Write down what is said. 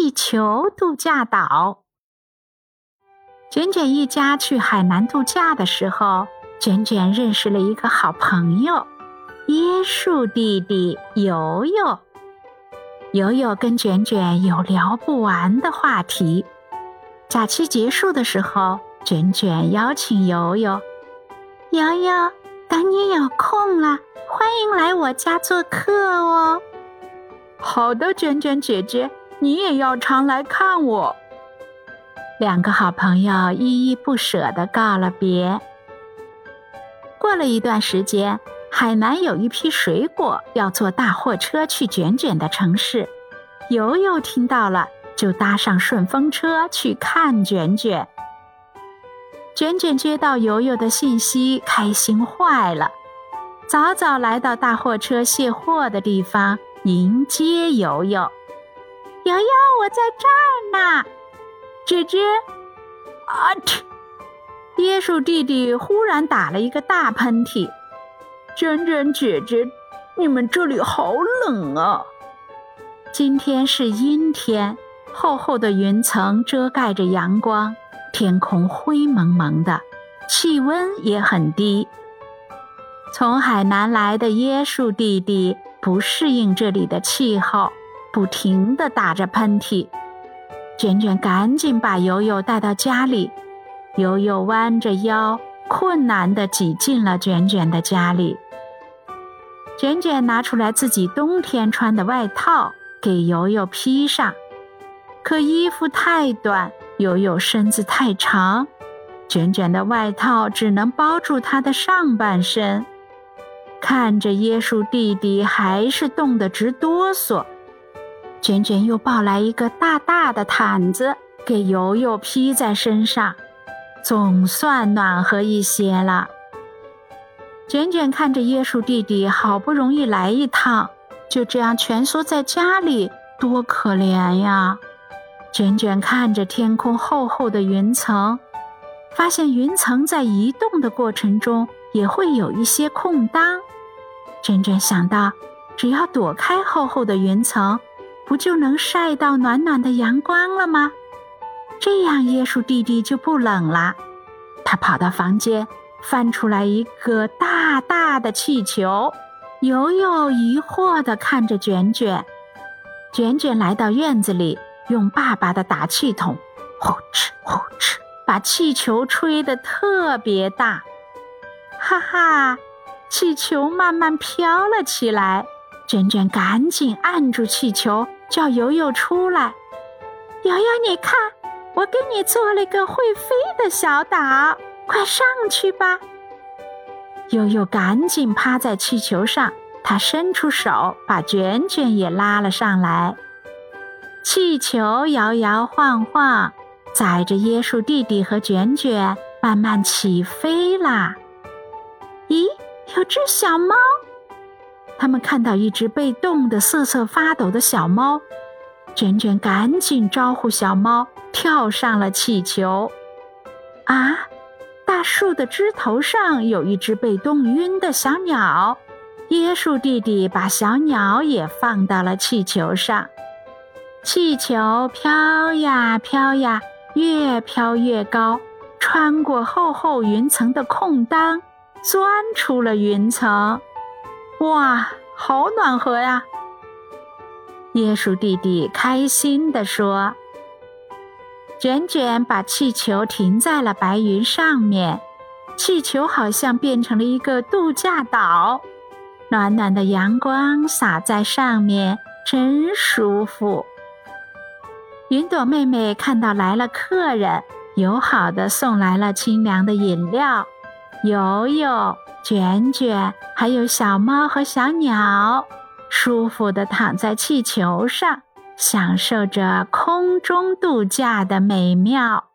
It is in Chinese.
气球度假岛。卷卷一家去海南度假的时候，卷卷认识了一个好朋友——椰树弟弟游游。游游跟卷卷有聊不完的话题。假期结束的时候，卷卷邀请游游：“游游，等你有空了，欢迎来我家做客哦。”“好的，卷卷姐姐，你也要常来看我。”两个好朋友依依不舍地告了别。过了一段时间，海南有一批水果要坐大货车去卷卷的城市。游游听到了，就搭上顺风车去看卷卷。卷卷接到游游的信息，开心坏了，早早来到大货车卸货的地方迎接游游。瑶瑶，我在这儿呢。姐姐，啊！椰树弟弟忽然打了一个大喷嚏。卷卷姐姐，你们这里好冷啊！今天是阴天，厚厚的云层遮盖着阳光，天空灰蒙蒙的，气温也很低。从海南来的椰树弟弟不适应这里的气候，不停地打着喷嚏。卷卷赶紧把悠悠带到家里，悠悠弯着腰，困难地挤进了卷卷的家里。卷卷拿出来自己冬天穿的外套给悠悠披上，可衣服太短，悠悠身子太长，卷卷的外套只能包住他的上半身。看着椰树弟弟还是冻得直哆嗦。卷卷又抱来一个大大的毯子，给油油披在身上，总算暖和一些了。卷卷看着椰树弟弟好不容易来一趟，就这样蜷缩在家里，多可怜呀！卷卷看着天空厚厚的云层，发现云层在移动的过程中也会有一些空当。卷卷想到，只要躲开厚厚的云层。不就能晒到暖暖的阳光了吗？这样椰树弟弟就不冷了。他跑到房间，翻出来一个大大的气球。游游疑惑地看着卷卷。卷卷来到院子里，用爸爸的打气筒，呼哧呼哧，把气球吹得特别大。哈哈，气球慢慢飘了起来。卷卷赶紧按住气球。叫悠悠出来，悠悠，你看，我给你做了个会飞的小岛，快上去吧。悠悠赶紧趴在气球上，他伸出手把卷卷也拉了上来。气球摇摇晃晃，载着椰树弟弟和卷卷慢慢起飞啦。咦，有只小猫。他们看到一只被冻得瑟瑟发抖的小猫，卷卷赶紧招呼小猫跳上了气球。啊，大树的枝头上有一只被冻晕的小鸟，椰树弟弟把小鸟也放到了气球上。气球飘呀飘呀，越飘越高，穿过厚厚云层的空当，钻出了云层。哇，好暖和呀！椰树弟弟开心地说。卷卷把气球停在了白云上面，气球好像变成了一个度假岛，暖暖的阳光洒在上面，真舒服。云朵妹妹看到来了客人，友好的送来了清凉的饮料。游游。卷卷，还有小猫和小鸟，舒服地躺在气球上，享受着空中度假的美妙。